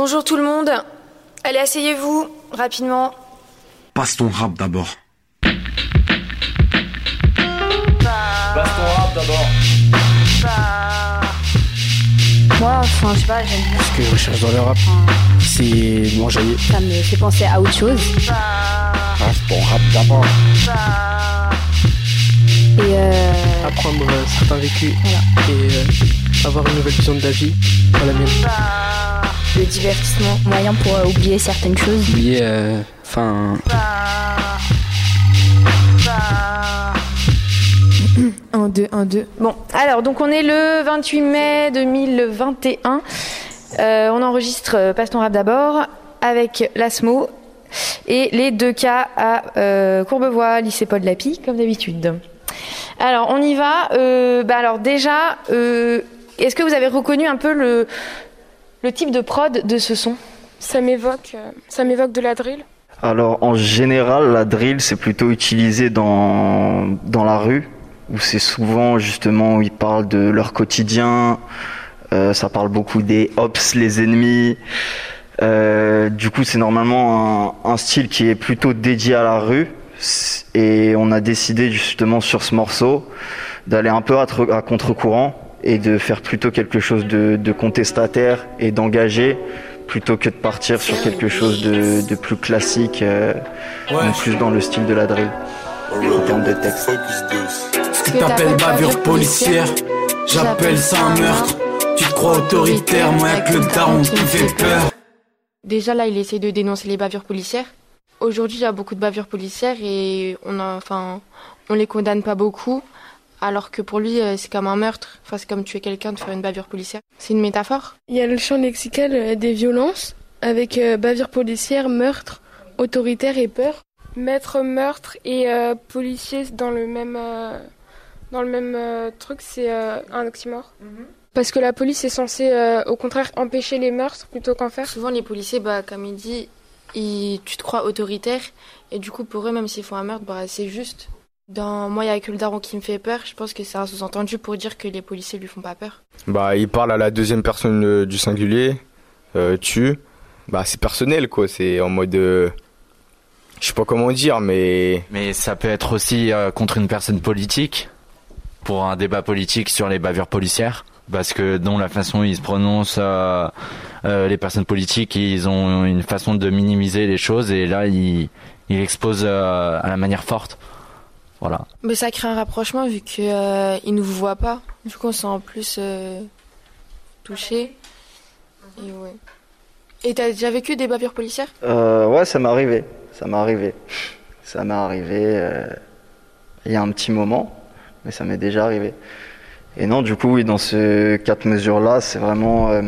Bonjour tout le monde. Allez, asseyez-vous rapidement. Passe ton rap d'abord. Passe ton rap d'abord. Moi, enfin, je sais pas, j'aime bien. Ce que je recherche dans le rap, c'est m'enjailler. Ça me fait penser à autre chose. Passe ton rap d'abord. Et euh, apprendre certains vécus Voilà. et euh, avoir une nouvelle vision de la vie à la mienne. Le divertissement, moyen pour euh, oublier certaines choses. Oublier, euh, enfin, Un, deux, un, deux. Bon, alors, donc on est le 28 mai 2021. Euh, on enregistre euh, Passe ton rap d'abord avec l'ASMO et les deux cas à euh, Courbevoie, lycée Paul Lapie, comme d'habitude. Alors, on y va. Euh, bah alors, déjà, euh, est-ce que vous avez reconnu un peu le, le type de prod de ce son Ça m'évoque, euh, ça m'évoque de la drill. Alors en général, la drill c'est plutôt utilisé dans, dans la rue, où c'est souvent justement où ils parlent de leur quotidien, euh, ça parle beaucoup des ops, les ennemis. Euh, du coup c'est normalement un, un style qui est plutôt dédié à la rue, et on a décidé justement sur ce morceau d'aller un peu à contre-courant et de faire plutôt quelque chose de, de contestataire et d'engagé plutôt que de partir sur quelque chose de, de plus classique, euh, plus dans le style de la drill en termes de texte. Ce que t'appelles bavure policière, j'appelle ça un meurtre. Tu te crois autoritaire, moi que le daron qui fait peur. Déjà là, il essaie de dénoncer les bavures policières. Aujourd'hui, il y a beaucoup de bavures policières et on a, enfin, on les condamne pas beaucoup. Alors que pour lui, euh, c'est comme un meurtre. Enfin, c'est comme tuer quelqu'un de faire une bavure policière. C'est une métaphore. Il y a le champ lexical euh, des violences avec euh, bavure policière, meurtre, autoritaire et peur. Mettre meurtre et euh, policier dans le même, euh, dans le même euh, truc, c'est euh, un oxymore. Parce que la police est censée, euh, au contraire, empêcher les meurtres plutôt qu'en faire. Souvent, les policiers, bah, comme il dit, ils, tu te crois autoritaire. Et du coup, pour eux, même s'ils font un meurtre, bah, c'est juste. Dans Moi, il y a que le daron qui me fait peur. Je pense que c'est un sous-entendu pour dire que les policiers lui font pas peur. Bah, il parle à la deuxième personne euh, du singulier, euh, tu. Bah, c'est personnel, quoi. C'est en mode. euh, je sais pas comment dire, mais. Mais ça peut être aussi euh, contre une personne politique, pour un débat politique sur les bavures policières, parce que dans la façon où ils se prononcent, euh, euh, les personnes politiques, ils ont une façon de minimiser les choses, et là, ils, ils exposent euh, à la manière forte. Voilà. Mais ça crée un rapprochement vu qu'ils euh, ils nous voient pas. Du coup, on se sent en plus euh, touché. Et ouais. Et t'as déjà vécu des bavures policières? Euh, ouais, ça m'est arrivé. Ça m'est arrivé. Ça m'est arrivé euh, il y a un petit moment, mais ça m'est déjà arrivé. Et non, du coup, oui, dans ce quatre mesures-là, c'est vraiment euh,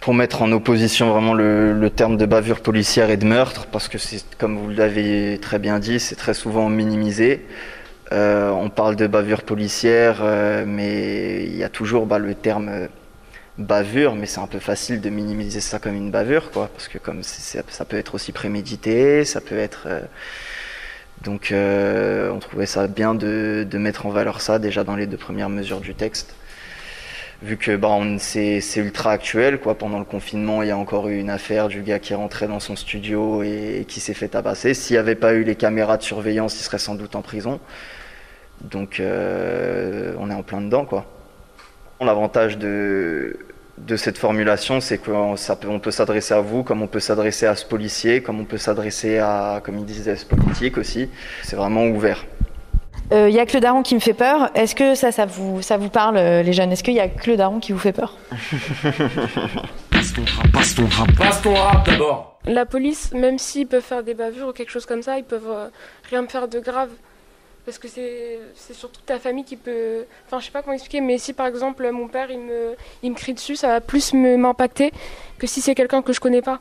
pour mettre en opposition vraiment le, terme de bavure policière et de meurtre, parce que c'est, comme vous l'avez très bien dit, c'est très souvent minimisé. Euh, on parle de bavure policière, euh, mais il y a toujours bah, le terme euh, bavure, mais c'est un peu facile de minimiser ça comme une bavure, quoi, parce que comme ça peut être aussi prémédité, ça peut être. donc, on trouvait ça bien de mettre en valeur ça déjà dans les deux premières mesures du texte. Vu que bah, c'est ultra actuel, quoi. Pendant le confinement, il y a encore eu une affaire du gars qui est rentré dans son studio et, qui s'est fait tabasser. S'il n'y avait pas eu les caméras de surveillance, il serait sans doute en prison. Donc, euh, on est en plein dedans, quoi. L'avantage de, de cette formulation, c'est qu'on peut, peut s'adresser à vous, comme on peut s'adresser à ce policier, comme on peut s'adresser à, comme il disait, ce politique aussi. C'est vraiment ouvert. Il euh, y a que le daron qui me fait peur. Est-ce que ça, ça vous, ça vous parle, euh, les jeunes? Est-ce qu'il y a que le daron qui vous fait peur? Passe ton rap, passe ton rap. Passe ton rap d'abord. La police, même s'ils peuvent faire des bavures ou quelque chose comme ça, ils peuvent euh, rien me faire de grave. Parce que c'est surtout ta famille qui peut. Enfin, je sais pas comment expliquer, mais si par exemple mon père il me, il me crie dessus, ça va plus m'impacter que si c'est quelqu'un que je connais pas.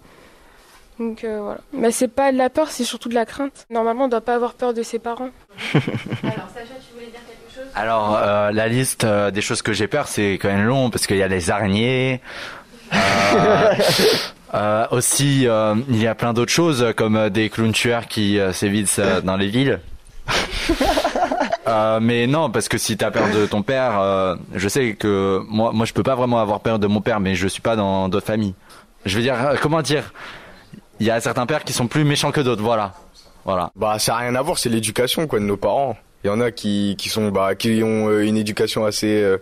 Donc euh, voilà. Mais c'est pas de la peur, c'est surtout de la crainte. Normalement, on doit pas avoir peur de ses parents. Alors, Sacha, tu voulais dire quelque chose? Alors, euh, la liste euh, des choses que j'ai peur, c'est quand même long parce qu'il y a les araignées. aussi, il y a plein d'autres choses comme des clowns tueurs qui s'évitent dans les villes. mais non, parce que si tu as peur de ton père, je sais que moi, moi, je peux pas vraiment avoir peur de mon père, mais je suis pas dans d'autres familles. Je veux dire, comment dire? Il y a certains pères qui sont plus méchants que d'autres, voilà. Voilà. Bah ça a rien à voir, c'est l'éducation quoi de nos parents. Il y en a qui qui sont bah qui ont euh, une éducation assez euh,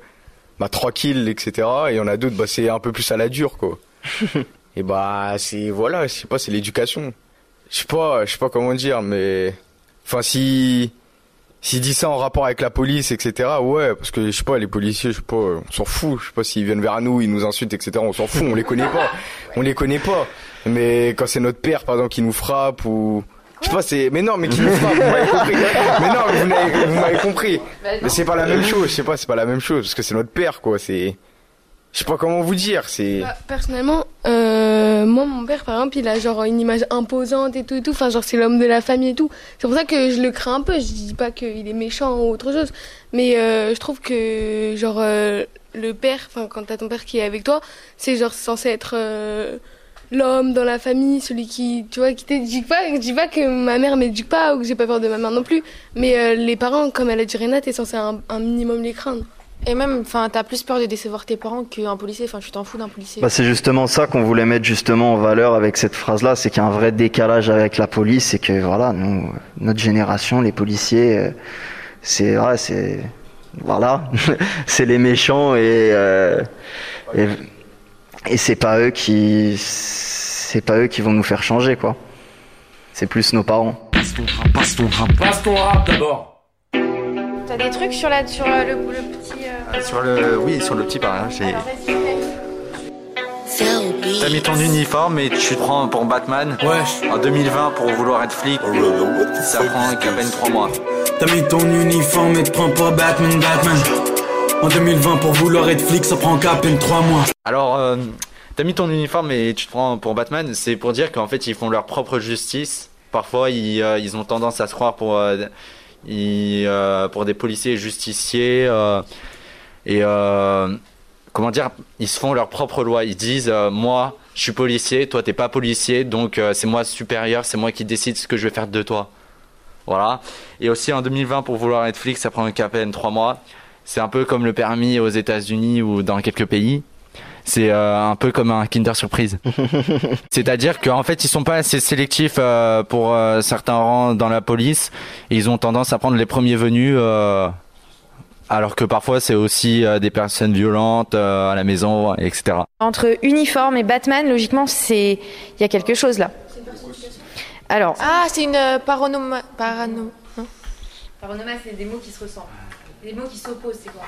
bah tranquille etc. Et il y en a d'autres bah c'est un peu plus à la dure quoi. et bah c'est voilà, je sais pas, c'est l'éducation. Je sais pas, je sais pas comment dire, mais enfin si s'il dit ça en rapport avec la police, etc., ouais, parce que je sais pas, les policiers, je sais pas, on s'en fout. Je sais pas s'ils viennent vers nous, ils nous insultent, etc., on s'en fout, on les connaît pas. On les connaît pas. Mais quand c'est notre père, par exemple, qui nous frappe ou. Je sais pas, c'est. Mais non, mais qui nous frappe, vous m'avez compris. Mais non, vous m'avez compris. Bah mais c'est pas la même chose, je sais pas, c'est pas la même chose, parce que c'est notre père, quoi, c'est. Je sais pas comment vous dire, c'est. Bah, personnellement, euh, moi, mon père, par exemple, il a genre une image imposante et tout et tout. Enfin, genre, c'est l'homme de la famille et tout. C'est pour ça que je le crains un peu. Je dis pas qu'il est méchant ou autre chose. Mais euh, je trouve que, genre, euh, le père, enfin, quand t'as ton père qui est avec toi, c'est genre censé être euh, l'homme dans la famille, celui qui, tu vois, qui t'éduque pas. Je dis pas que ma mère m'éduque pas ou que j'ai pas peur de ma mère non plus. Mais les parents, comme elle a dit Renate, t'es censé un, un minimum les craindre. Et même, enfin, t'as plus peur de décevoir tes parents qu'un policier. Enfin, tu t'en fous d'un policier. Bah, c'est justement ça qu'on voulait mettre justement en valeur avec cette phrase-là, c'est qu'il y a un vrai décalage avec la police, et que voilà, nous, notre génération, les policiers, euh, c'est, ouais, c'est, voilà, c'est les méchants et, euh, et, et c'est pas eux qui, c'est pas eux qui vont nous faire changer, quoi. C'est plus nos parents. Passe ton rap, passe ton rap, passe ton rap d'abord. T'as des trucs sur, la, sur le, le petit. Euh... Sur le, oui, sur le petit par j'ai. T'as mis ton uniforme et tu te prends pour Batman. Ouais. En 2020 pour vouloir être flic. Ça prend qu'à peine 3 mois. T'as mis ton uniforme et te prends pour Batman, Batman. En 2020 pour vouloir être flic, ça prend qu'à peine 3 mois. Alors, euh, t'as mis ton uniforme et tu te prends pour Batman, c'est pour dire qu'en fait ils font leur propre justice. Parfois ils, euh, ont tendance à se croire pour. Euh, pour des policiers justiciers euh, et comment dire, ils se font leur propre loi. Ils disent moi, je suis policier, toi t'es pas policier, donc c'est moi supérieur, c'est moi qui décide ce que je vais faire de toi. Voilà. Et aussi en 2020, pour vouloir être flic, ça prend qu'à peine 3 mois. C'est un peu comme le permis aux États-Unis ou dans quelques pays c'est euh, un peu comme un Kinder Surprise. C'est-à-dire qu'en fait, ils sont pas assez sélectifs euh, pour euh, certains rangs dans la police. ils ont tendance à prendre les premiers venus. alors que parfois c'est aussi des personnes violentes à la maison, etc. Entre uniforme et Batman, logiquement, c'est il y a quelque chose là. Alors. Ah, c'est une paronoma... parano. Paronoma, c'est des mots qui se ressemblent. Des mots qui s'opposent, c'est quoi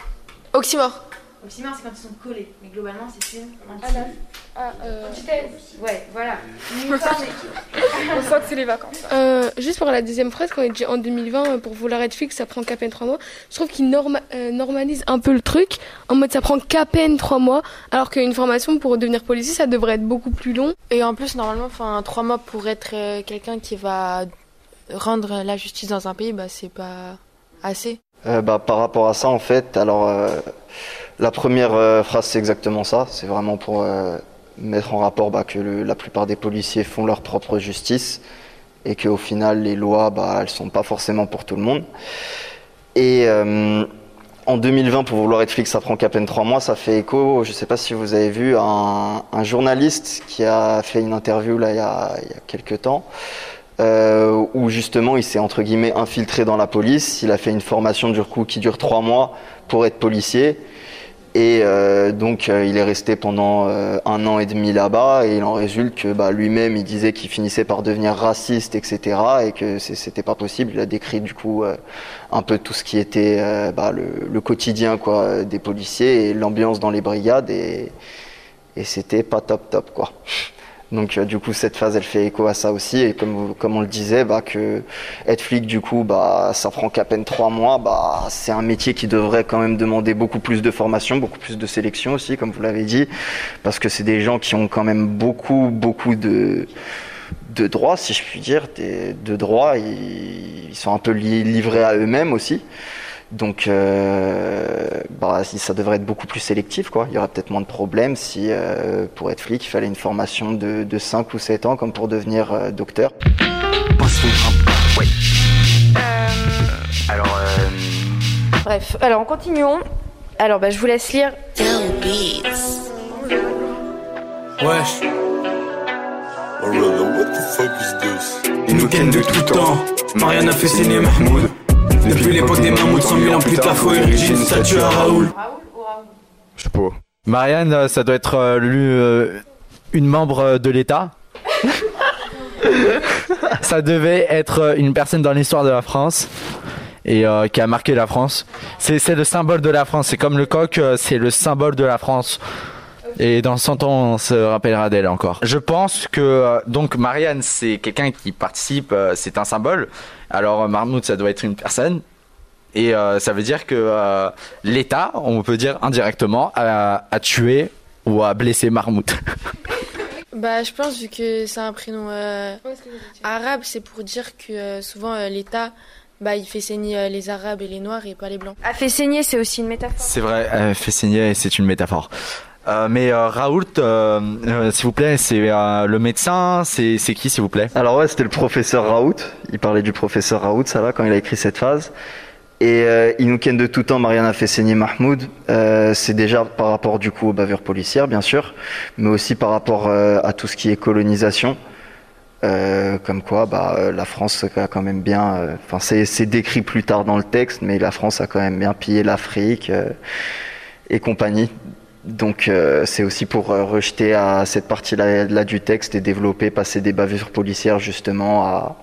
Oxymore. Oxymore, c'est quand ils sont collés. Mais globalement, c'est une antithèse. Ah, euh... Ouais, voilà. On sent que c'est les vacances. Euh, juste pour la deuxième phrase, quand il dit en 2020, euh, pour vouloir être fixe, ça prend qu'à peine trois mois. Je trouve qu'il norma euh, normalise un peu le truc, en mode ça prend qu'à peine trois mois, alors qu'une formation pour devenir policier, ça devrait être beaucoup plus long. Et en plus, normalement, enfin, trois mois pour être euh, quelqu'un qui va rendre la justice dans un pays, bah, c'est pas assez. Bah, par rapport à ça, en fait, alors la première euh, phrase, c'est exactement ça. C'est vraiment pour euh, mettre en rapport bah, que la plupart des policiers font leur propre justice et qu'au final, les lois, bah, elles sont pas forcément pour tout le monde. Et euh, en 2020, pour vouloir être flic, ça prend qu'à peine trois mois. Ça fait écho, je ne sais pas si vous avez vu, un, un, journaliste qui a fait une interview là, il, y a, il y a quelques temps. Euh, où justement il s'est entre guillemets infiltré dans la police. Il a fait une formation du coup qui dure trois mois pour être policier. Et euh, donc euh, il est resté pendant euh, un an et demi là-bas et il en résulte que bah, lui-même il disait qu'il finissait par devenir raciste, etc. et que c'était pas possible. Il a décrit du coup euh, un peu tout ce qui était bah, le, le quotidien quoi des policiers et l'ambiance dans les brigades et, et c'était pas top top quoi. Donc euh, du coup cette phase elle fait écho à ça aussi. Et comme comme on le disait bah que être flic du coup bah ça prend qu'à peine trois mois. Bah c'est un métier qui devrait quand même demander beaucoup plus de formation beaucoup plus de sélection aussi comme vous l'avez dit. Parce que c'est des gens qui ont quand même beaucoup beaucoup de de droits si je puis dire des, de droits. Ils, ils sont un peu li- livrés à eux-mêmes aussi donc, euh, bah, si ça devrait être beaucoup plus sélectif, quoi. Il y aurait peut-être moins de problèmes si, euh, pour être flic, il fallait une formation de, de 5 ou 7 ans, comme pour devenir euh, docteur. Ouais. Alors, Bref, alors continuons. Alors, bah, je vous laisse lire. Wesh. Ils nous ken de tout temps. Marianne a fait saigner Mahmoud. Depuis l'époque des mammouths, 100 000 ans plus tard, faut ériger une statue à Raoul. Je sais pas. Marianne, euh, ça doit être euh, lu- euh, une membre euh, de l'État. ça devait être une personne dans l'histoire de la France et euh, qui a marqué la France. C'est le symbole de la France. C'est comme le coq, c'est le symbole de la France. Et dans 100 ans, on se rappellera d'elle encore. Je pense que euh, donc Marianne, c'est quelqu'un qui participe, euh, c'est un symbole. Alors euh, Marmout, ça doit être une personne. Et euh, ça veut dire que euh, l'État, on peut dire indirectement, a, a tué ou a blessé Marmout. Bah, je pense, vu que c'est un prénom euh, arabe, c'est pour dire que euh, souvent euh, l'État, bah, il fait saigner les Arabes et les Noirs et pas les Blancs. A fait saigner, c'est aussi une métaphore. C'est vrai, elle fait saigner, c'est une métaphore. Euh, mais euh, Raoult, euh, s'il vous plaît, c'est le médecin, c'est qui, s'il vous plaît? Alors ouais, c'était le professeur Raoult. Il parlait du professeur Raoult, ça là, quand il a écrit cette phase. Et il nous ken de tout temps, Marianne a fait saigner Mahmoud. C'est déjà par rapport du coup aux bavures policières, bien sûr, mais aussi par rapport à tout ce qui est colonisation. Comme quoi, bah, la France a quand même bien. Enfin, c'est décrit plus tard dans le texte, mais la France a quand même bien pillé l'Afrique et compagnie. Donc, euh, c'est aussi pour euh, rejeter à cette partie-là là du texte et développer, passer des bavures policières justement à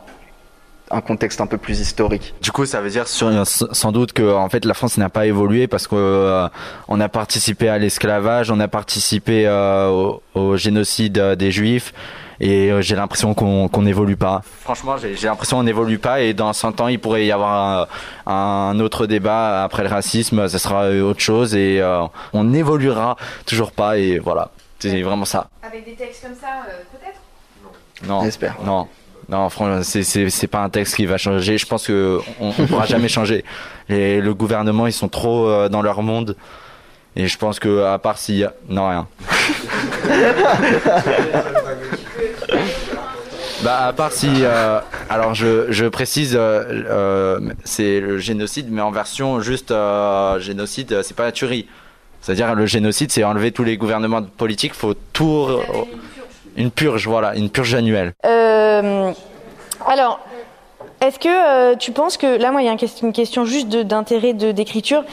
un contexte un peu plus historique. Du coup, ça veut dire sans doute que en fait la France n'a pas évolué parce que euh, a participé à l'esclavage, on a participé au, génocide des Juifs. Et euh, j'ai l'impression qu'on qu'on n'évolue pas. Franchement, j'ai l'impression qu'on n'évolue pas. Et dans 100 ans, il pourrait y avoir un, un autre débat après le racisme. Ce sera euh, autre chose et euh, on n'évoluera toujours pas. Et voilà, c'est vraiment ça. Avec des textes comme ça, peut-être? Non, non, non. Franchement, c'est pas un texte qui va changer. Je pense que on, on pourra jamais changer. Les, le gouvernement, ils sont trop euh, dans leur monde. Et je pense que à part s'il y a non rien. Bah à part si euh, alors je, je précise euh, euh, c'est le génocide mais en version juste génocide c'est pas la tuerie. C'est-à-dire le génocide c'est enlever tous les gouvernements politiques faut tout une purge. Voilà une purge annuelle. Alors, est-ce que tu penses que là, moi, il y a une question juste d'intérêt d'écriture.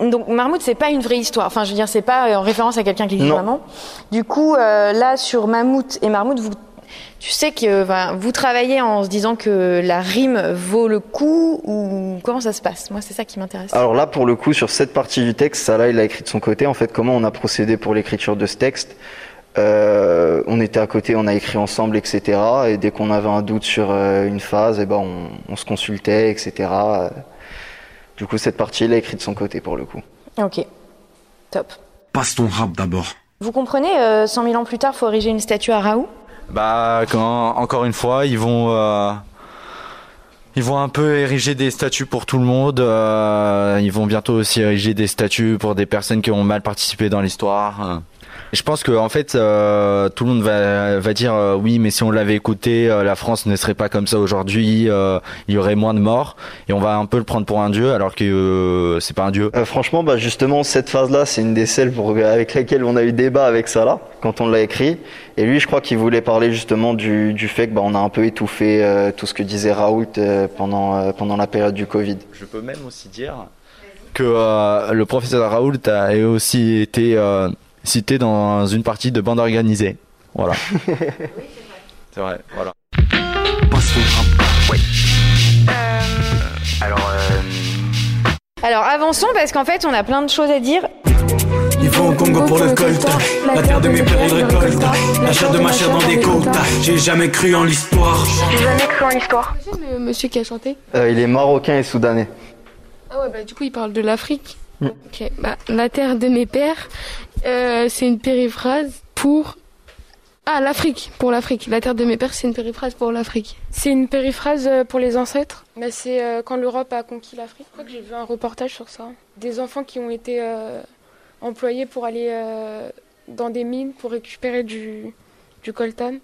Donc Marmout, c'est pas une vraie histoire. Enfin, je veux dire, c'est pas euh, en référence à quelqu'un qui existe vraiment. Du coup, euh, là, sur Mammouth et Marmout, vous, tu sais que vous travaillez en se disant que la rime vaut le coup ou comment ça se passe? Moi, c'est ça qui m'intéresse. Alors là, pour le coup, sur cette partie du texte, ça là, il a écrit de son côté. En fait, comment on a procédé pour l'écriture de ce texte? Euh, On était à côté, on a écrit ensemble, etc. Et dès qu'on avait un doute sur euh, une phase, et ben, on, on se consultait, etc. Euh, Du coup, cette partie, il a écrit de son côté pour le coup. Ok, top. Passe ton rap d'abord. Vous comprenez euh, 100 000 ans plus tard, faut ériger une statue à Raoult? Bah, quand, encore une fois, ils vont, euh, ils vont un peu ériger des statues pour tout le monde. euh, ils vont bientôt aussi ériger des statues pour des personnes qui ont mal participé dans l'histoire. Je pense que en fait, euh, tout le monde va, va dire euh, oui, mais si on l'avait écouté, euh, la France ne serait pas comme ça aujourd'hui. euh, il y aurait moins de morts, et on va un peu le prendre pour un dieu, alors que euh, c'est pas un dieu. Euh, franchement, bah justement, cette phase-là, c'est une des celles pour, avec laquelle on a eu débat avec Salah quand on l'a écrit. Et lui, je crois qu'il voulait parler justement du, du fait que bah, on a un peu étouffé euh, tout ce que disait Raoult euh, pendant euh, pendant la période du Covid. Je peux même aussi dire que euh, le professeur Raoult a aussi été euh, cité dans une partie de bande organisée. Voilà. c'est vrai, voilà. Passe ton rap. Ouais. Alors, Alors avançons parce qu'en fait on a plein de choses à dire. Ils vont au Congo pour le coltan. La terre de mes pères, ils récoltent. La chair de ma chair dans des quotas. J'ai jamais cru en l'histoire. J'ai jamais cru en l'histoire. le monsieur qui a chanté euh, il est marocain et soudanais. Ah ouais, bah du coup il parle de l'Afrique. Ok, bah la terre de mes pères, euh, c'est une périphrase pour. Ah, l'Afrique, pour l'Afrique. La terre de mes pères, c'est une périphrase pour l'Afrique. C'est une périphrase euh, pour les ancêtres. Bah, c'est euh, quand l'Europe a conquis l'Afrique. Je crois que j'ai vu un reportage sur ça. Des enfants qui ont été euh, employés pour aller euh, dans des mines pour récupérer du, du coltan.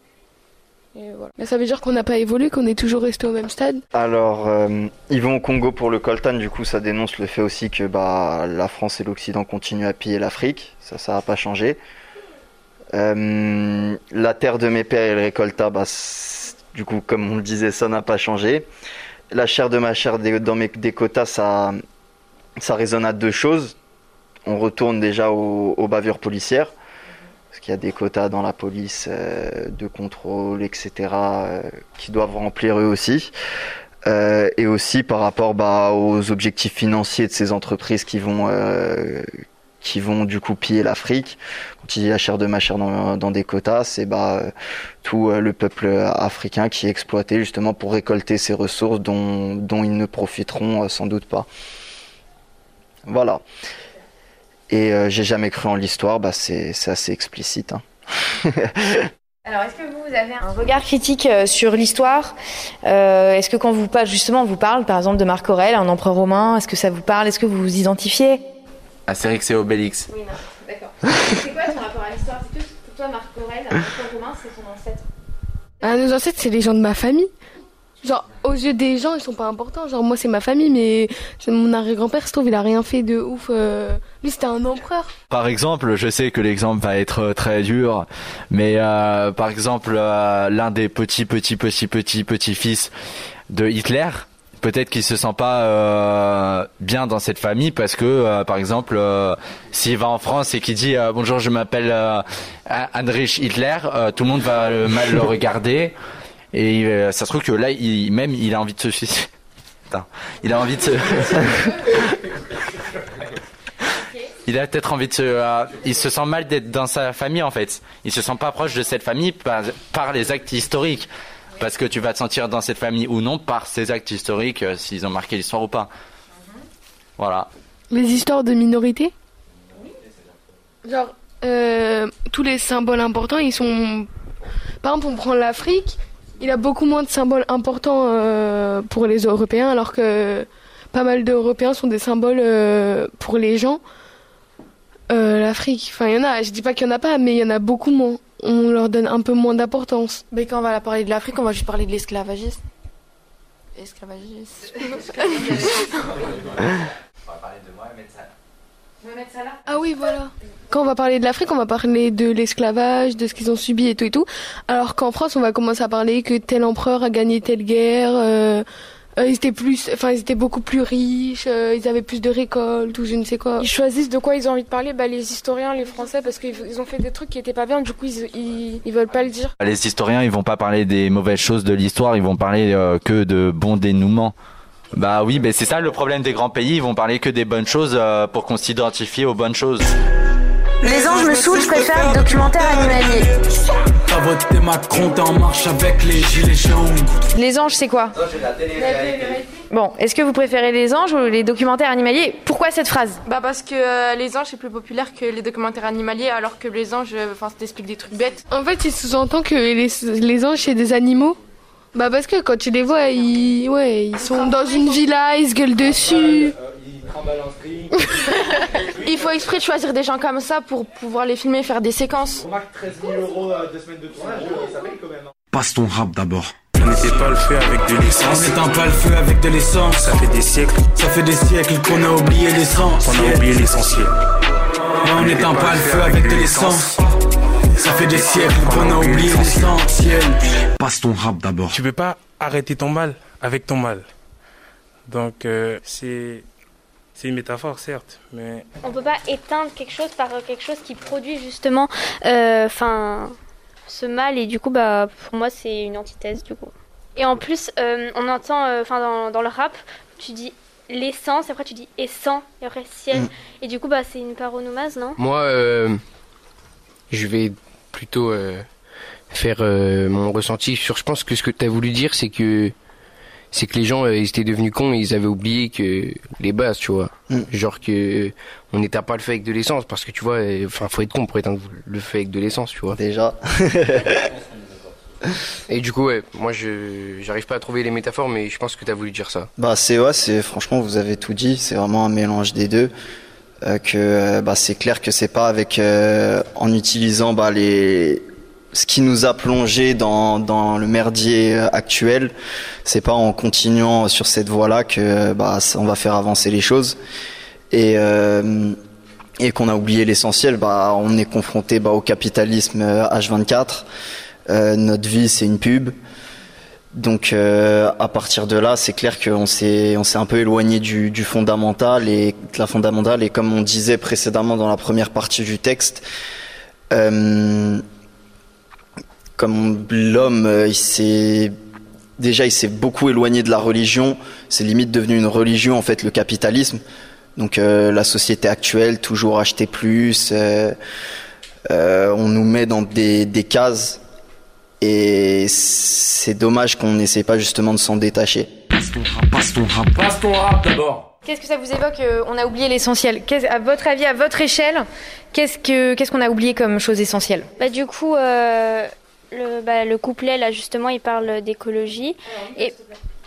Mais ça veut dire qu'on n'a pas évolué, qu'on est toujours resté au même stade. Alors, euh, ils vont au Congo pour le coltan, du coup, ça dénonce le fait aussi que bah, la France et l'Occident continuent à piller l'Afrique. Ça, ça n'a pas changé. Euh, la terre de mes pères et le récolta, bah, du coup, comme on le disait, ça n'a pas changé. La chair de ma chair dans mes, des ça, ça résonne à deux choses. On retourne déjà aux bavures policières, parce qu'il y a des quotas dans la police euh, de contrôle, etc., euh, qui doivent remplir eux aussi. Euh, et aussi par rapport bah, aux objectifs financiers de ces entreprises qui vont, qui vont du coup piller l'Afrique. Quand il dit la chair de ma chair dans, des quotas, c'est bah, tout le peuple africain qui est exploité justement pour récolter ces ressources dont, ils ne profiteront sans doute pas. Voilà. Et euh, j'ai jamais cru en l'histoire, bah, c'est assez explicite. hein. Alors, est-ce que vous avez un regard critique euh, sur l'histoire? Euh, Est-ce que quand vous justement, on vous parle par exemple de Marc Aurèle, un empereur romain, est-ce que ça vous parle? Est-ce que vous vous identifiez? Astérix et Obélix. Oui, non, d'accord. C'est quoi ton rapport à l'histoire? C'est que pour toi, Marc Aurèle, un empereur romain, c'est ton ancêtre Ah, nos ancêtres, c'est les gens de ma famille. Genre, aux yeux des gens, ils sont pas importants. Genre, moi, c'est ma famille, mais mon arrière-grand-père, se trouve, il a rien fait de ouf. euh. Lui, c'était un empereur. Par exemple, je sais que l'exemple va être euh, très dur, mais euh, par exemple, euh, l'un des petits, petits, petits, petits, petits fils de Hitler, peut-être qu'il se sent pas euh, bien dans cette famille parce que, euh, par exemple, euh, s'il va en France et qu'il dit euh, bonjour, je m'appelle euh, Heinrich Hitler, euh, tout le monde va euh, mal le regarder et euh, ça se trouve que là, il, même, il a envie de se suicider. Il a envie de se. Il a peut-être envie de se, euh, il se sent mal d'être dans sa famille en fait. Il se sent pas proche de cette famille par, par les actes historiques. Parce que tu vas te sentir dans cette famille ou non par ces actes historiques, euh, s'ils ont marqué l'histoire ou pas. Voilà. Les histoires de minorités? Genre, euh, tous les symboles importants, ils sont. Par exemple, on prend l'Afrique, il a beaucoup moins de symboles importants euh, pour les Européens, alors que pas mal d'Européens sont des symboles euh, pour les gens. Euh, L'Afrique, enfin, il y en a, je dis pas qu'il y en a pas, mais il y en a beaucoup moins. On leur donne un peu moins d'importance. Mais quand on va parler de l'Afrique, on va juste parler de l'esclavagisme. Esclavagisme. Ah oui, voilà. Quand on va parler de l'Afrique, on va parler de l'esclavage, de ce qu'ils ont subi et tout et tout. Alors qu'en France, on va commencer à parler que tel empereur a gagné telle guerre. euh, ils étaient plus, enfin, ils étaient beaucoup plus riches. euh, ils avaient plus de récoltes ou je ne sais quoi. Ils choisissent de quoi ils ont envie de parler, bah, les historiens, les Français, parce qu'ils ils ont fait des trucs qui étaient pas bien, du coup ils, ils, ils veulent pas le dire. Les historiens, ils vont pas parler des mauvaises choses de l'histoire, ils vont parler euh, que de bons dénouements. Bah oui, mais c'est ça le problème des grands pays, ils vont parler que des bonnes choses euh, pour qu'on s'identifie aux bonnes choses. Les anges me saoulent, je préfère le documentaire animalier. T'as voté Macron, t'es en marche avec les gilets jaunes. Les anges, c'est quoi Bon, est-ce que vous préférez les anges ou les documentaires animaliers? Pourquoi cette phrase? Bah parce que euh, les anges c'est plus populaire que les documentaires animaliers, alors que les anges, euh, enfin, ça t'explique des trucs bêtes. En fait, il sous-entend que les, les anges, c'est des animaux. Bah parce que quand tu les vois, ils, ouais, ils sont dans une villa, ils se gueulent dessus. Il faut exprès de choisir des gens comme ça pour pouvoir les filmer et faire des séquences. Passe ton rap d'abord. On n'était pas le feu avec de l'essence. On n'éteint pas le feu avec de l'essence. Ça fait des siècles. Ça fait des siècles qu'on a oublié l'essence. On a oublié l'essentiel. On n'éteint pas le feu avec de l'essence. Ça fait des siècles qu'on a oublié l'essentiel. Passe ton rap d'abord. Tu peux pas arrêter ton mal avec ton mal. Donc euh, c'est C'est une métaphore, certes, mais On peut pas éteindre quelque chose par quelque chose qui produit justement euh, enfin ce mal et du coup bah pour moi c'est une antithèse du coup. Et en plus euh, on entend euh, enfin dans, dans le rap tu dis l'essence après tu dis essence et après ciel Mm. et du coup bah c'est une paronomase non? Moi, euh, je vais plutôt euh, faire euh, mon ressenti sur. Je pense que ce que tu as voulu dire, c'est que c'est que les gens euh, ils étaient devenus cons et ils avaient oublié que les bases, tu vois. Genre que euh, on n'éteint pas le feu avec de l'essence parce que tu vois, euh, enfin faut être con pour éteindre le feu avec de l'essence, tu vois. Déjà. et du coup, ouais, moi je j'arrive pas à trouver les métaphores, mais je pense que tu as voulu dire ça. Bah c'est ouais, c'est franchement vous avez tout dit, c'est vraiment un mélange des deux. Euh, que bah c'est clair que c'est pas avec euh, en utilisant bah les ce qui nous a plongé dans le merdier euh, actuel, c'est pas en continuant sur cette voie-là que bah on va faire avancer les choses et euh, qu'on a oublié l'essentiel, bah on est confronté bah, au capitalisme euh, H24. Euh, notre vie c'est une pub. Donc euh, à partir de là, c'est clair qu'on s'est un peu éloigné du, fondamental et de la fondamentale et comme on disait précédemment dans la première partie du texte, euh, comme l'homme euh, il s'est déjà il s'est beaucoup éloigné de la religion, c'est limite devenu une religion en fait le capitalisme. Donc euh, la société actuelle, toujours acheter plus, euh, euh, on nous met dans des, des cases et c'est dommage qu'on n'essaie pas justement de s'en détacher. Passe ton rap, passe ton rap. Passe ton rap d'abord. Qu'est-ce que ça vous évoque euh, On a oublié l'essentiel. Qu'est-ce- À votre avis, à votre échelle, qu'est-ce que qu'est-ce qu'on a oublié comme chose essentielle? Bah du coup euh, le bah, le couplet là justement il parle d'écologie et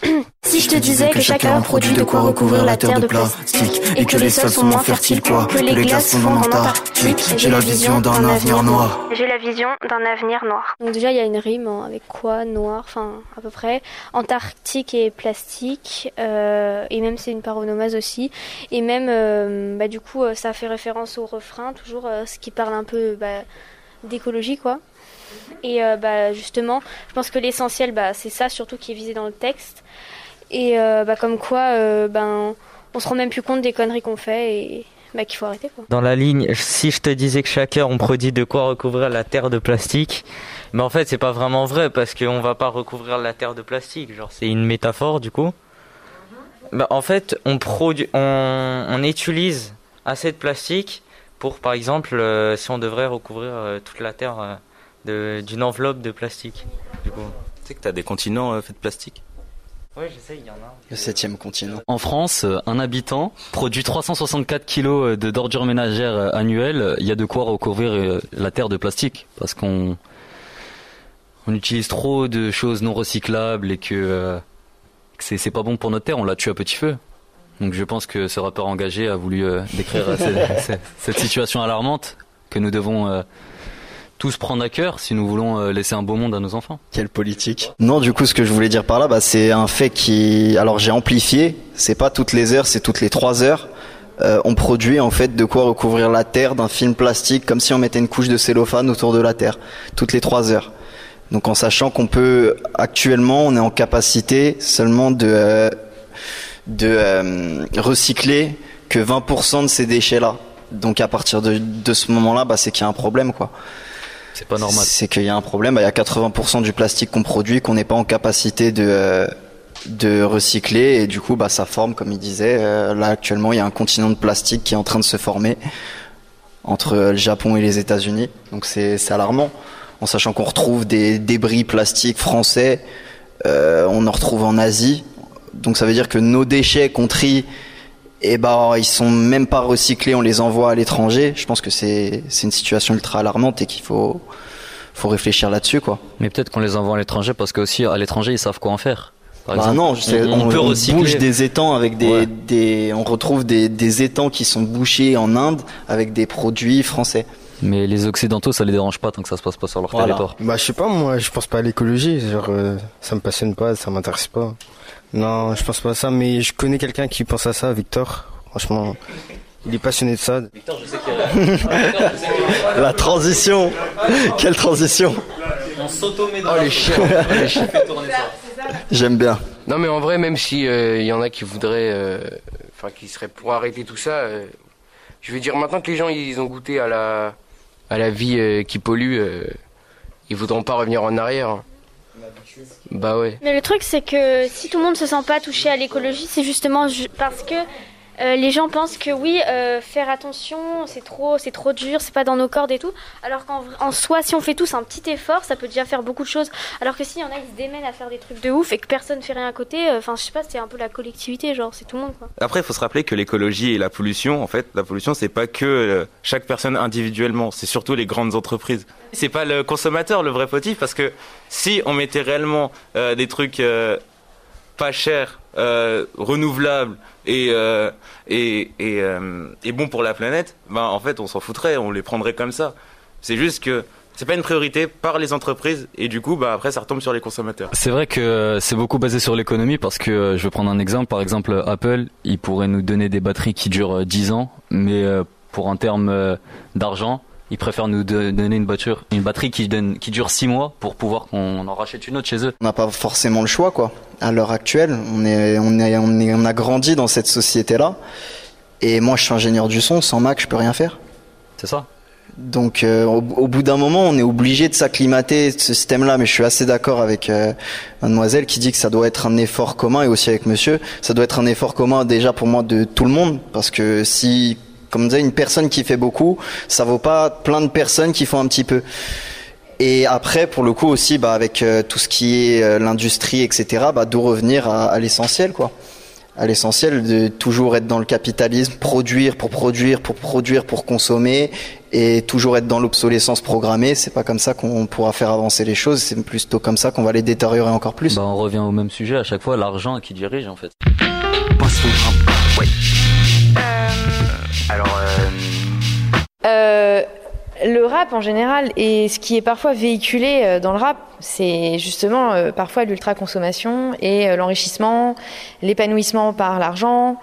Si je te disais que chacun produit de quoi recouvrir la terre de plastique et que les sols sont moins fertiles quoi, que les glaces fondent en Antarctique, j'ai la vision d'un avenir noir. J'ai la vision d'un avenir noir. Donc déjà il y a une rime hein, avec quoi noir, enfin à peu près. Antarctique et plastique euh, et même c'est une paronomase aussi et même euh, bah, du coup euh, ça fait référence au refrain toujours euh, ce qui parle un peu bah, d'écologie quoi. Et euh, bah, justement, je pense que l'essentiel, bah, c'est ça surtout qui est visé dans le texte. Et euh, bah, comme quoi, euh, ben, on se rend même plus compte des conneries qu'on fait et bah, qu'il faut arrêter. Quoi. Dans la ligne, si je te disais que chaque heure on produit de quoi recouvrir la terre de plastique, mais en fait c'est pas vraiment vrai parce qu'on va pas recouvrir la terre de plastique, genre c'est une métaphore du coup. Bah, en fait, on produit, on, on utilise assez de plastique pour, par exemple, euh, si on devrait recouvrir euh, toute la terre euh, d'une enveloppe de plastique. Du coup. Tu sais que t'as des continents euh, faits de plastique? Oui, je sais, il y en a. Le septième continent. En France, euh, un habitant produit 364 kilos euh, de d'ordures ménagères annuelles. Il y a de quoi recouvrir la terre de plastique parce qu'on on utilise trop de choses non recyclables et que, euh, que c'est pas bon pour notre terre. On la tue à petit feu. Donc je pense que ce rappeur engagé a voulu euh, décrire cette, cette- cette situation alarmante que nous devons euh, tous prendre à cœur si nous voulons euh, laisser un beau monde à nos enfants. Quelle politique Non, du coup, ce que je voulais dire par là, bah, c'est un fait qui. Alors, j'ai amplifié. C'est pas toutes les heures, c'est toutes les trois heures. Euh, on produit en fait de quoi recouvrir la terre d'un film plastique, comme si on mettait une couche de cellophane autour de la terre, toutes les trois heures. Donc, en sachant qu'on peut actuellement, on est en capacité seulement de euh, de euh, recycler que 20% de ces déchets-là. Donc, à partir de, de ce moment-là, bah, c'est qu'il y a un problème, quoi. C'est pas normal. C'est qu'il y a un problème. Il y a 80% du plastique qu'on produit qu'on n'est pas en capacité de euh, de recycler et du coup bah ça forme comme il disait euh, là actuellement il y a un continent de plastique qui est en train de se former entre le Japon et les États-Unis donc c'est alarmant en sachant qu'on retrouve des débris plastiques français euh, on en retrouve en Asie donc ça veut dire que nos déchets qu'on trie et ben ils sont même pas recyclés, on les envoie à l'étranger. Je pense que c'est c'est une situation ultra alarmante et qu'il faut faut réfléchir là-dessus quoi. Mais peut-être qu'on les envoie à l'étranger parce qu'aussi à l'étranger ils savent quoi en faire. Par bah exemple, non, je sais, on, on, peut on recycler. bouge des étangs avec des, Ouais. des on retrouve des, des étangs qui sont bouchés en Inde avec des produits français. Mais les occidentaux ça les dérange pas tant que ça se passe pas sur leur Voilà. territoire. Bah je sais pas moi, je pense pas à l'écologie, genre euh, ça me passionne pas, ça m'intéresse pas. Non, je pense pas à ça, mais je connais quelqu'un qui pense à ça, Victor. Franchement, il est passionné de ça. Victor, je sais qu'il La transition, quelle transition. On s'auto-met dans Oh la les chiens, les chiens. J'aime bien. Non mais en vrai, même si euh, il y en a qui voudraient, euh, enfin qui serait pour arrêter tout ça. euh, je veux dire maintenant que les gens ils ont goûté à la à la vie euh, qui pollue, euh, ils voudront pas revenir en arrière. Bah ouais. Mais le truc, c'est que si tout le monde se sent pas touché à l'écologie, c'est justement ju- parce que euh, les gens pensent que oui, euh, faire attention, c'est trop, c'est trop dur, c'est pas dans nos cordes et tout. Alors qu'en soi, si on fait tous un petit effort, ça peut déjà faire beaucoup de choses. Alors que s'il y en a qui se démènent à faire des trucs de ouf et que personne fait rien à côté, euh, enfin, je sais pas, c'est un peu la collectivité, genre, c'est tout le monde, quoi. Après, il faut se rappeler que l'écologie et la pollution, en fait, la pollution, c'est pas que chaque personne individuellement, c'est surtout les grandes entreprises. C'est pas le consommateur le vrai fautif, parce que si on mettait réellement des trucs pas chers, renouvelables et euh, et et, euh, et bons pour la planète, ben en fait, on s'en foutrait, on les prendrait comme ça. C'est juste que c'est pas une priorité par les entreprises et du coup, bah après, ça retombe sur les consommateurs. C'est vrai que c'est beaucoup basé sur l'économie parce que euh, je vais prendre un exemple. Par exemple, Apple, il pourrait nous donner des batteries qui durent euh, 10 ans, mais pour un terme d'argent, il préfère nous donner une voiture, une batterie qui, donne, qui dure 6 mois pour pouvoir qu'on en rachète une autre chez eux. On n'a pas forcément le choix, quoi. À l'heure actuelle, on est, on est, on est, on a grandi dans cette société-là. Et moi, je suis ingénieur du son. Sans Mac, je peux rien faire. C'est ça. Donc, euh, au, au bout d'un moment, on est obligé de s'acclimater de ce système-là. Mais je suis assez d'accord avec euh, mademoiselle qui dit que ça doit être un effort commun et aussi avec monsieur. Ça doit être un effort commun déjà pour moi de tout le monde. Parce que si, comme disait, une personne qui fait beaucoup, ça vaut pas plein de personnes qui font un petit peu. Et après, pour le coup aussi, bah, avec euh, tout ce qui est euh, l'industrie, etc., bah, de revenir à, à l'essentiel, quoi. À l'essentiel de toujours être dans le capitalisme, produire pour produire, pour produire, pour consommer, et toujours être dans l'obsolescence programmée. C'est pas comme ça qu'on pourra faire avancer les choses. C'est plutôt comme ça qu'on va les détériorer encore plus. Bah, on revient au même sujet à chaque fois, l'argent qui dirige en fait. Alors, Euh, le rap en général et ce qui est parfois véhiculé euh, dans le rap, c'est justement euh, parfois l'ultra consommation et euh, l'enrichissement, l'épanouissement par l'argent.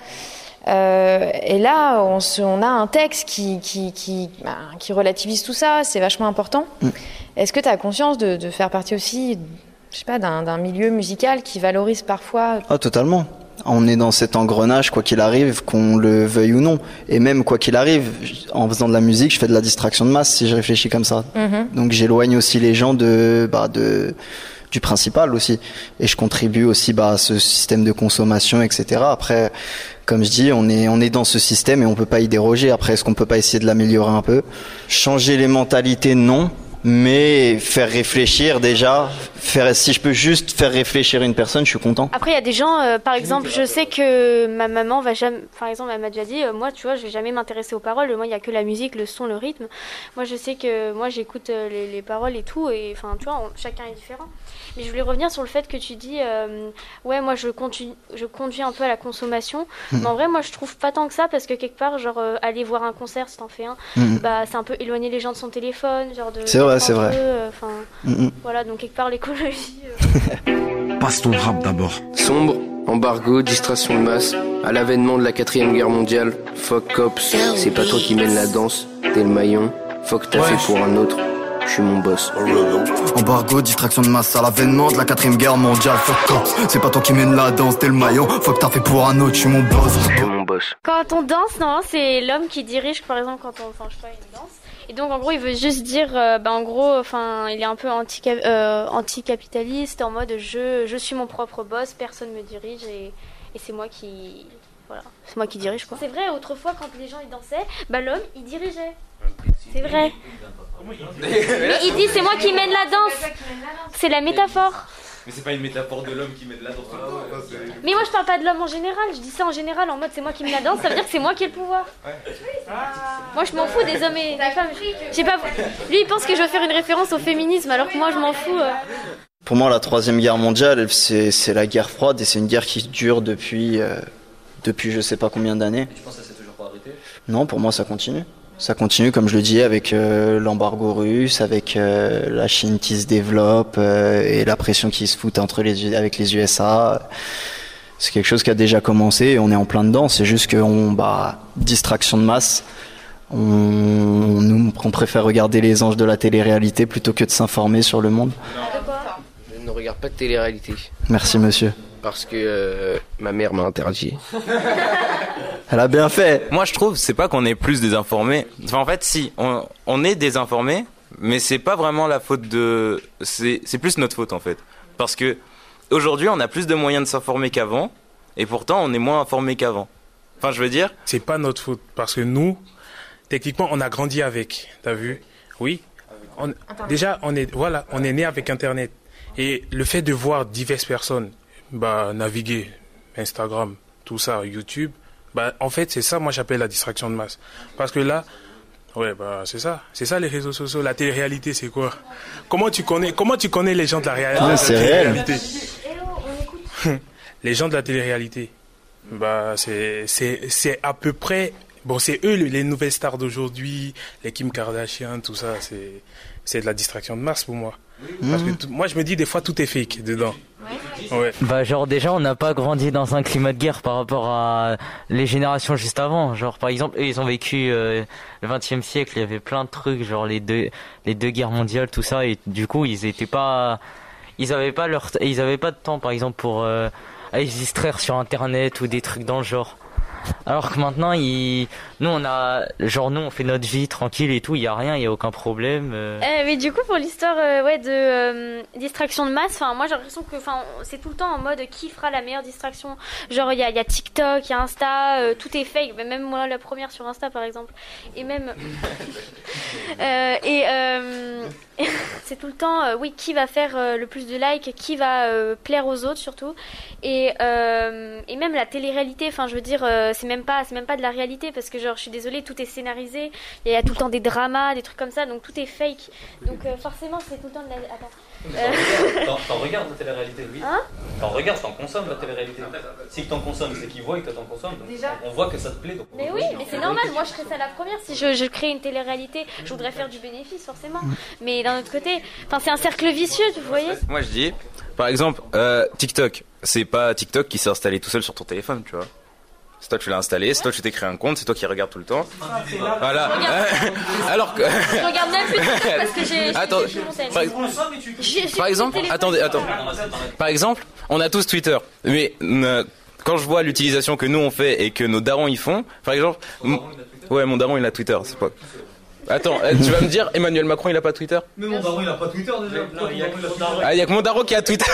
Euh, et là, on, se- on a un texte qui, qui, qui, ben, qui relativise tout ça, c'est vachement important. Est-ce que tu as conscience de, de faire partie aussi, je sais pas, d'un milieu musical qui valorise parfois Ah, totalement. On est dans cet engrenage, quoi qu'il arrive, qu'on le veuille ou non. Et même, quoi qu'il arrive, en faisant de la musique, je fais de la distraction de masse, si je réfléchis comme ça. Mhm. Donc j'éloigne aussi les gens de, bah, de, du principal aussi. Et je contribue aussi bah, à ce système de consommation, etc. Après, comme je dis, on est, on est dans ce système et on peut pas y déroger. Après, est-ce qu'on peut pas essayer de l'améliorer un peu? Changer les mentalités, non. Mais faire réfléchir déjà, faire, si je peux juste faire réfléchir une personne, je suis content. Après, il y a des gens, euh, par exemple, je sais que ma maman va jamais, par exemple, elle m'a déjà dit, euh, moi, tu vois, je vais jamais m'intéresser aux paroles. Moi, il y a que la musique, le son, le rythme. Moi, je sais que moi, j'écoute euh, les, les paroles et tout, et enfin, tu vois, on- chacun est différent. Mais je voulais revenir sur le fait que tu dis, euh, ouais, moi, je conduis, je conduis un peu à la consommation. Mais en vrai, moi, je trouve pas tant que ça, parce que quelque part, genre, euh, aller voir un concert, si t'en fais un, Mhm. bah, c'est un peu éloigner les gens de son téléphone, genre de. C'est vrai, d'être c'est vrai. euh, Enfin, Mhm. voilà, donc quelque part, l'écologie. euh, Passe ton rap d'abord. Sombre, embargo, distraction de masse. À l'avènement de la quatrième guerre mondiale, fuck cops, c'est pas toi qui mène la danse, t'es le maillon. Fuck t'as Ouais. fait pour un autre, je suis mon boss. Embargo, distraction de masse à l'avènement de la quatrième guerre mondiale. Fuck c'est pas toi qui mène la danse, t'es le maillon. Fuck t'as fait pour un autre, je suis mon boss. mon boss. Quand on danse, non, c'est l'homme qui dirige, par exemple, quand on, enfin, je sais pas, une danse. Et donc, en gros, il veut juste dire, euh, bah, en gros, enfin, il est un peu anti, euh, anticapitaliste, en mode, je, je suis mon propre boss, personne me dirige et, et c'est moi qui, voilà, c'est moi qui dirige, quoi. C'est vrai, autrefois, quand les gens ils dansaient, bah, l'homme, il dirigeait. C'est vrai. Mais il dit, c'est moi qui mène la danse. C'est la métaphore. Mais c'est pas une métaphore de l'homme qui met de la danse. Mais moi, je parle pas de l'homme en général. Je dis ça en général, en mode, c'est moi qui mène la danse. Ça veut dire que c'est moi qui ai le pouvoir. Moi, je m'en fous des hommes et des femmes. J'ai pas. Lui, il pense que je veux faire une référence au féminisme, alors que moi, je m'en fous. euh. Pour moi, la troisième guerre mondiale, c'est c'est la guerre froide et c'est une guerre qui dure depuis, euh, depuis je sais pas combien d'années. Je pense que ça s'est toujours pas arrêté? Non, pour moi, ça continue. Ça continue, comme je le disais, avec euh, l'embargo russe, avec euh, la Chine qui se développe euh, et la pression qui se fout entre les, avec les USA. C'est quelque chose qui a déjà commencé et on est en plein dedans. C'est juste qu'on, bah, distraction de masse. On, nous, on préfère regarder les anges de la télé-réalité plutôt que de s'informer sur le monde. Je ne regarde pas de télé-réalité. Merci, monsieur. Parce que euh, ma mère m'a interdit. Elle a bien fait. Moi, je trouve, c'est pas qu'on est plus désinformés. Enfin, en fait, si, on, on est désinformés, mais c'est pas vraiment la faute de. C'est c'est plus notre faute, en fait. Parce que aujourd'hui, on a plus de moyens de s'informer qu'avant, et pourtant, on est moins informé qu'avant. Enfin, je veux dire. C'est pas notre faute, parce que nous, techniquement, on a grandi avec. T'as vu Oui. On- déjà, on est, voilà, on est né avec Internet. Et le fait de voir diverses personnes bah, naviguer, Instagram, tout ça, YouTube, bah, en fait, c'est ça, moi, j'appelle la distraction de masse. Parce que là, ouais, bah, c'est ça. C'est ça, les réseaux sociaux. La télé-réalité, c'est quoi? Comment tu, connais, comment tu connais les gens de la, réa- Ah, la télé-réalité Les gens de la télé-réalité, bah, c'est, c'est, c'est à peu près. Bon, c'est eux les nouvelles stars d'aujourd'hui, les Kim Kardashian, tout ça. C'est, c'est de la distraction de masse pour moi. Parce que tout- moi, je me dis des fois tout est fake dedans. Ouais. Bah genre déjà on n'a pas grandi dans un climat de guerre par rapport à les générations juste avant. Genre par exemple eux ils ont vécu euh, le 20e siècle, il y avait plein de trucs genre les deux les deux guerres mondiales tout ça et du coup ils étaient pas ils avaient pas leur ils avaient pas de temps par exemple pour euh, aller se distraire sur internet ou des trucs dans le genre. Alors que maintenant ils nous on a genre nous on fait notre vie tranquille et tout, il y a rien, il y a aucun problème. euh. Euh, mais du coup, pour l'histoire euh, ouais, de euh, distraction de masse, enfin, moi j'ai l'impression que enfin, c'est tout le temps en mode qui fera la meilleure distraction? Genre, il y a, y a TikTok, il y a Insta, tout est fake. Même moi, la première sur Insta par exemple. Et même. Et c'est tout le temps, oui, qui va faire le plus de likes, qui va plaire aux autres surtout. Et, et même la télé-réalité, enfin, je veux dire, c'est même c'est même pas de la réalité parce que genre, je suis désolée, tout est scénarisé. Il y a tout le temps des dramas, des trucs comme ça, donc tout est fake. Donc euh, forcément, c'est tout le temps de la. Attends. Euh, T'en regardes la télé-réalité, oui. Hein? T'en regardes, t'en consommes la télé-réalité. Si t'en consommes, c'est qu'ils voient que t'en consommes. donc Déjà. On voit que ça te plaît. Donc Mais oui, mais c'est normal. Moi, je serais ça la première. Si je, je crée une télé-réalité, je voudrais faire du bénéfice, forcément. Mais d'un autre côté, enfin, c'est un cercle vicieux, vous voyez? Moi, je dis, par exemple, euh, TikTok. C'est pas TikTok qui s'est installé tout seul sur ton téléphone, tu vois. C'est toi qui l'as installé, c'est toi qui t'es créé un compte, c'est toi qui regarde tout le temps. Voilà. Alors que. Je regarde même plus parce que j'ai. Attends, par- exemple, attendez, attends. Par exemple, on a tous Twitter, mais quand je vois l'utilisation que nous on fait et que nos darons y font, par exemple, ouais, mon daron il a Twitter, c'est pas. Attends, euh, tu vas me dire, Emmanuel Macron il a pas Twitter Mais mon daron, il a pas Twitter déjà. il y a que le daron. Ah, il y a que mon daron qui a Twitter.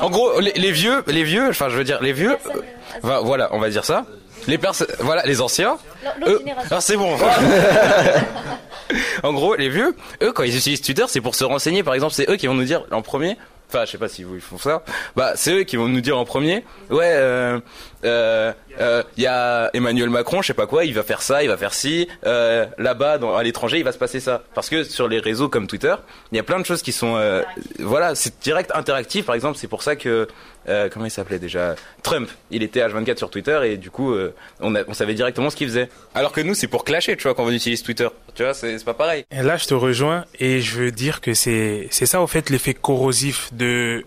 en gros, les, les vieux, les vieux, enfin je veux dire les vieux, voilà, on va dire ça. Les personnes, voilà, les anciens. Eux- alors c'est bon. en gros, les vieux, eux, quand ils utilisent Twitter, c'est pour se renseigner. Par exemple, c'est eux qui vont nous dire en premier. Enfin, je sais pas si vous ils font ça. Bah, c'est eux qui vont nous dire en premier. Ouais, euh, euh, euh, il y a Emmanuel Macron, je sais pas quoi, il va faire ça, il va faire ci. Euh, Là-bas, à l'étranger, il va se passer ça. Parce que sur les réseaux comme Twitter, il y a plein de choses qui sont, euh, voilà, c'est direct interactif. Par exemple, c'est pour ça que, euh, comment il s'appelait déjà, Trump, il était H24 sur Twitter et du coup, euh, on, savait directement ce qu'il faisait. Alors que nous, c'est pour clasher, tu vois, quand on utilise Twitter. Tu vois, c'est c'est pas pareil. Et là, je te rejoins et je veux dire que c'est c'est ça, au fait, l'effet corrosif de,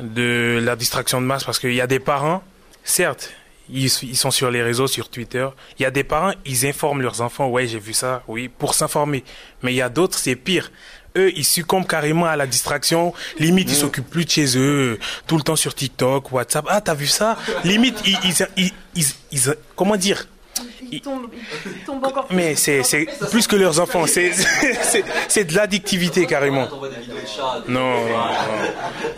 de la distraction de masse parce qu'il y a des parents, certes, ils, ils sont sur les réseaux, sur Twitter. Il y a des parents, ils informent leurs enfants, ouais, j'ai vu ça, oui, pour s'informer. Mais il y a d'autres, c'est pire. Eux, ils succombent carrément à la distraction. Limite, ils s'occupent plus de chez eux, tout le temps sur TikTok, WhatsApp. Ah, t'as vu ça? Limite, ils, ils, ils, ils- ils- comment dire? Il tombe, il tombe encore plus. mais c'est c'est plus que leurs enfants, c'est c'est- c'est de l'addictivité carrément. Non,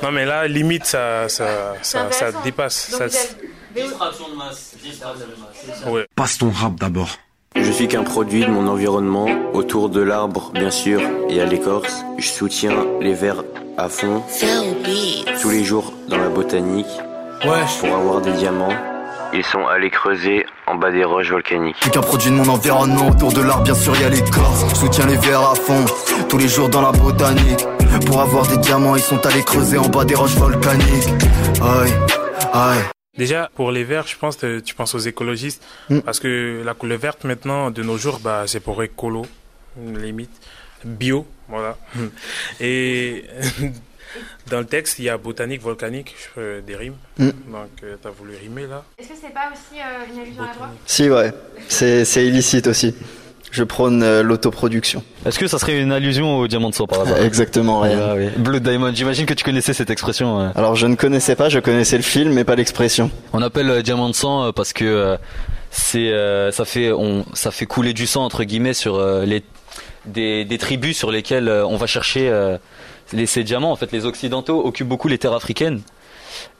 non, mais là, limite, ça, ça, ça, dépasse. Donc, Ça, vous avez- Distraction de masse. Distraction de masse. ouais. Passe ton rap d'abord. Je suis qu'un produit de mon environnement, autour de l'arbre bien sûr et à l'écorce. Je soutiens les vers à fond, tous les jours dans la botanique, pour avoir des diamants. Ils sont allés creuser en bas des roches volcaniques. Je suis qu'un produit de mon environnement, autour de l'art bien sûr y a l'écorce Je soutiens les verres à fond, tous les jours dans la botanique Pour avoir des diamants ils sont allés creuser en bas des roches volcaniques Aïe, aïe Déjà, pour les verts, je pense que tu penses aux écologistes. Parce que la couleur verte, maintenant, de nos jours, bah, c'est pour écolo, limite. Bio, voilà. Et dans le texte, il y a botanique, volcanique, je fais des rimes. Mm. Donc, tu t'as voulu rimer là Est-ce que c'est pas aussi euh, une allusion à la droite Si, ouais. C'est c'est illicite aussi. Je prône euh, l'autoproduction. Est-ce que ça serait une allusion au diamant de sang par hasard Exactement, rien. Ah oui. Blue Diamond, j'imagine que tu connaissais cette expression. euh. Alors je ne connaissais pas, je connaissais le film, mais pas l'expression. On appelle euh, diamant de sang euh, parce que euh, c'est euh, ça fait on ça fait couler du sang entre guillemets sur euh, les des, des tribus sur lesquelles euh, on va chercher euh, les, ces diamants. En fait, les occidentaux occupent beaucoup les terres africaines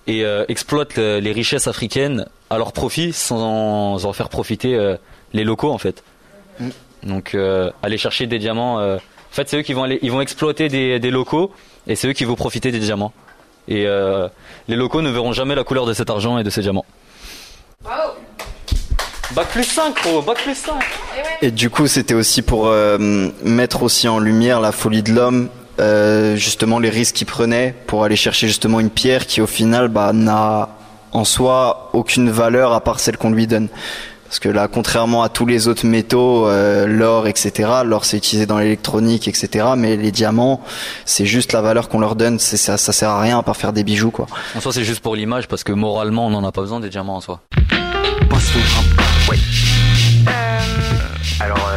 et euh, exploitent les richesses africaines à leur profit sans en faire profiter euh, les locaux en fait. Mm. Donc euh, aller chercher des diamants. euh, en fait, c'est eux qui vont aller, ils vont exploiter des, des locaux et c'est eux qui vont profiter des diamants. Et euh, les locaux ne verront jamais la couleur de cet argent et de ces diamants. Bac plus 5, gros, bac plus 5. Et du coup, c'était aussi pour euh, mettre aussi en lumière la folie de l'homme, euh, justement les risques qu'il prenait pour aller chercher justement une pierre qui au final bah, n'a en soi aucune valeur à part celle qu'on lui donne. Parce que là, contrairement à tous les autres métaux, euh, l'or, etc., l'or c'est utilisé dans l'électronique, etc., mais les diamants, c'est juste la valeur qu'on leur donne, ça, ça sert à rien à part faire des bijoux, quoi. En soi, c'est juste pour l'image parce que moralement, on n'en a pas besoin des diamants en soi. Alors,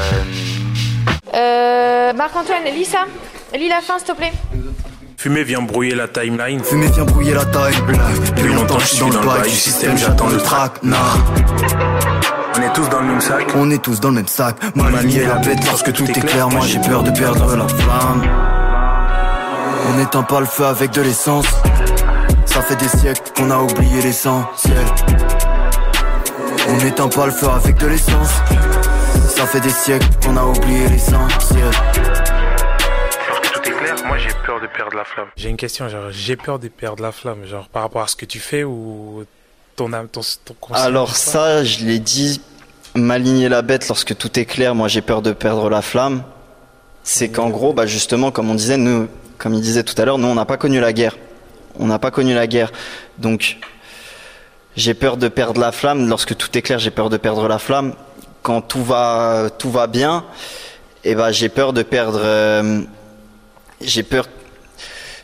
Euh, Marc-Antoine, lis ça. Lis la fin, s'il te plaît. Fumée vient brouiller la timeline. Fumée vient brouiller la timeline. Depuis longtemps, je suis dans le bail du système, j'attends le track. Nah. On est tous dans le même sac. On est tous dans le même sac. Moi, manier la bête lorsque tout est clair. Moi, j'ai peur de perdre la flamme. On n'éteint pas le feu avec de l'essence. Ça fait des siècles qu'on a oublié l'essentiel. On n'éteint pas le feu avec de l'essence. Ça fait des siècles qu'on a oublié l'essentiel. Moi j'ai peur de perdre la flamme. J'ai une question, genre j'ai peur de perdre la flamme, genre par rapport à ce que tu fais ou ton âme, ton, ton conscience, Alors ça, je l'ai dit, m'aligner la bête lorsque tout est clair, moi j'ai peur de perdre la flamme. C'est qu'en gros, bah justement, comme on disait, nous, comme il disait tout à l'heure, nous on n'a pas connu la guerre. On n'a pas connu la guerre. Donc, j'ai peur de perdre la flamme. Lorsque tout est clair, j'ai peur de perdre la flamme. Quand tout va, tout va bien, et ben j'ai peur de perdre, euh, j'ai peur,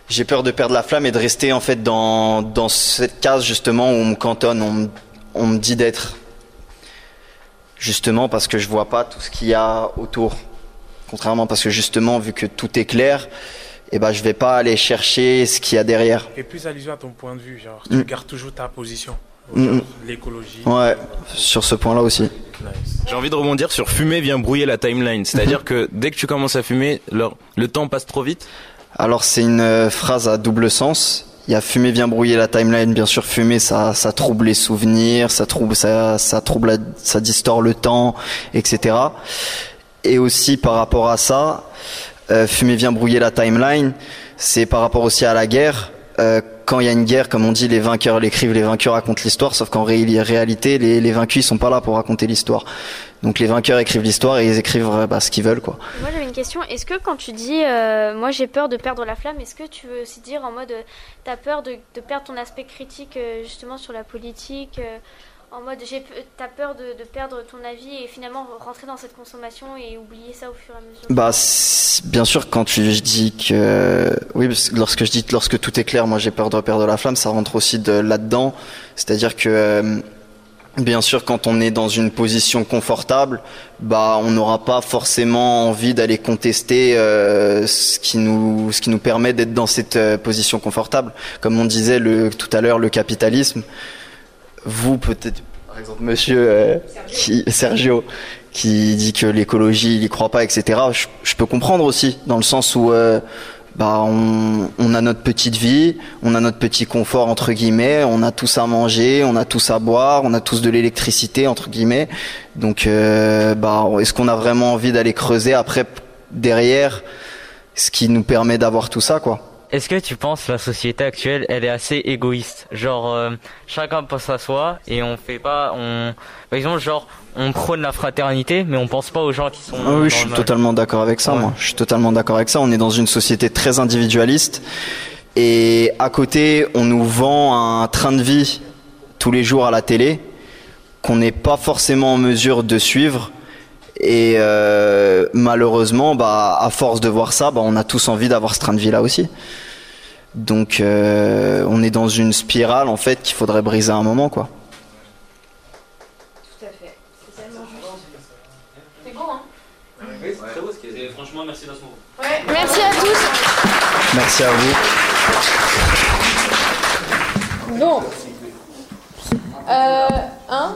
j'ai peur de perdre la flamme et de rester en fait dans, dans cette case justement où on me cantonne, on, me- on me dit d'être. Justement parce que je vois pas tout ce qu'il y a autour. Contrairement parce que justement vu que tout est clair, et ben je vais pas aller chercher ce qu'il y a derrière. Fais plus allusion à ton point de vue, genre Mm. tu gardes toujours ta position. Mm, mm. L'écologie. Ouais, sur ce point-là aussi. J'ai envie de rebondir sur fumer vient brouiller la timeline. C'est-à-dire Mhm. que dès que tu commences à fumer, le, le temps passe trop vite. Alors c'est une euh, phrase à double sens. Il y a fumer vient brouiller la timeline. Bien sûr, fumer ça, ça trouble les souvenirs, ça trouble, ça, ça trouble, la- ça distord le temps, etc. Et aussi par rapport à ça, euh, fumer vient brouiller la timeline. C'est par rapport aussi à la guerre. Euh, quand il y a une guerre, comme on dit, les vainqueurs l'écrivent, les vainqueurs racontent l'histoire. Sauf qu'en ré- réalité, les, les vaincus ils sont pas là pour raconter l'histoire. Donc les vainqueurs écrivent l'histoire et ils écrivent euh, bah, ce qu'ils veulent, quoi. Moi j'avais une question. Est-ce que quand tu dis euh, moi j'ai peur de perdre la flamme, est-ce que tu veux aussi dire en mode euh, t'as peur de, perdre ton aspect critique justement sur la politique en mode j'ai t'as peur de, perdre ton avis et finalement rentrer dans cette consommation et oublier ça au fur et à mesure Bah, bien sûr, quand tu dis que oui, parce que lorsque je dis lorsque tout est clair, moi j'ai peur de perdre la flamme, ça rentre aussi de là-dedans. C'est-à-dire que euh, bien sûr, quand on est dans une position confortable, bah on n'aura pas forcément envie d'aller contester euh, ce qui nous ce qui nous permet d'être dans cette euh, position confortable. Comme on disait tout à l'heure, le capitalisme. Vous peut-être, par exemple, Monsieur euh, qui, Sergio, qui dit que l'écologie, il y croit pas, etc. Je, je peux comprendre aussi, dans le sens où euh, bah on, on a notre petite vie, on a notre petit confort entre guillemets, on a tous à manger, on a tous à boire, on a tous de l'électricité entre guillemets. Donc euh, bah est-ce qu'on a vraiment envie d'aller creuser après derrière ce qui nous permet d'avoir tout ça quoi? Est-ce que tu penses que la société actuelle, elle est assez égoïste? Genre, euh, chacun pense à soi et on fait pas, on, par exemple, genre, on prône la fraternité, mais on pense pas aux gens qui sont. Ah oui, je suis mal. totalement d'accord avec ça, moi. Je suis totalement d'accord avec ça. On est dans une société très individualiste. Et à côté, on nous vend un train de vie tous les jours à la télé qu'on n'est pas forcément en mesure de suivre. Et euh, malheureusement, bah, à force de voir ça, bah, on a tous envie d'avoir ce train de vie-là aussi. Donc, euh, on est dans une spirale en fait qu'il faudrait briser à un moment, quoi. Tout à fait. C'est tellement juste. C'est beau, hein Merci à tous. Merci à vous. Bon. Euh, hein?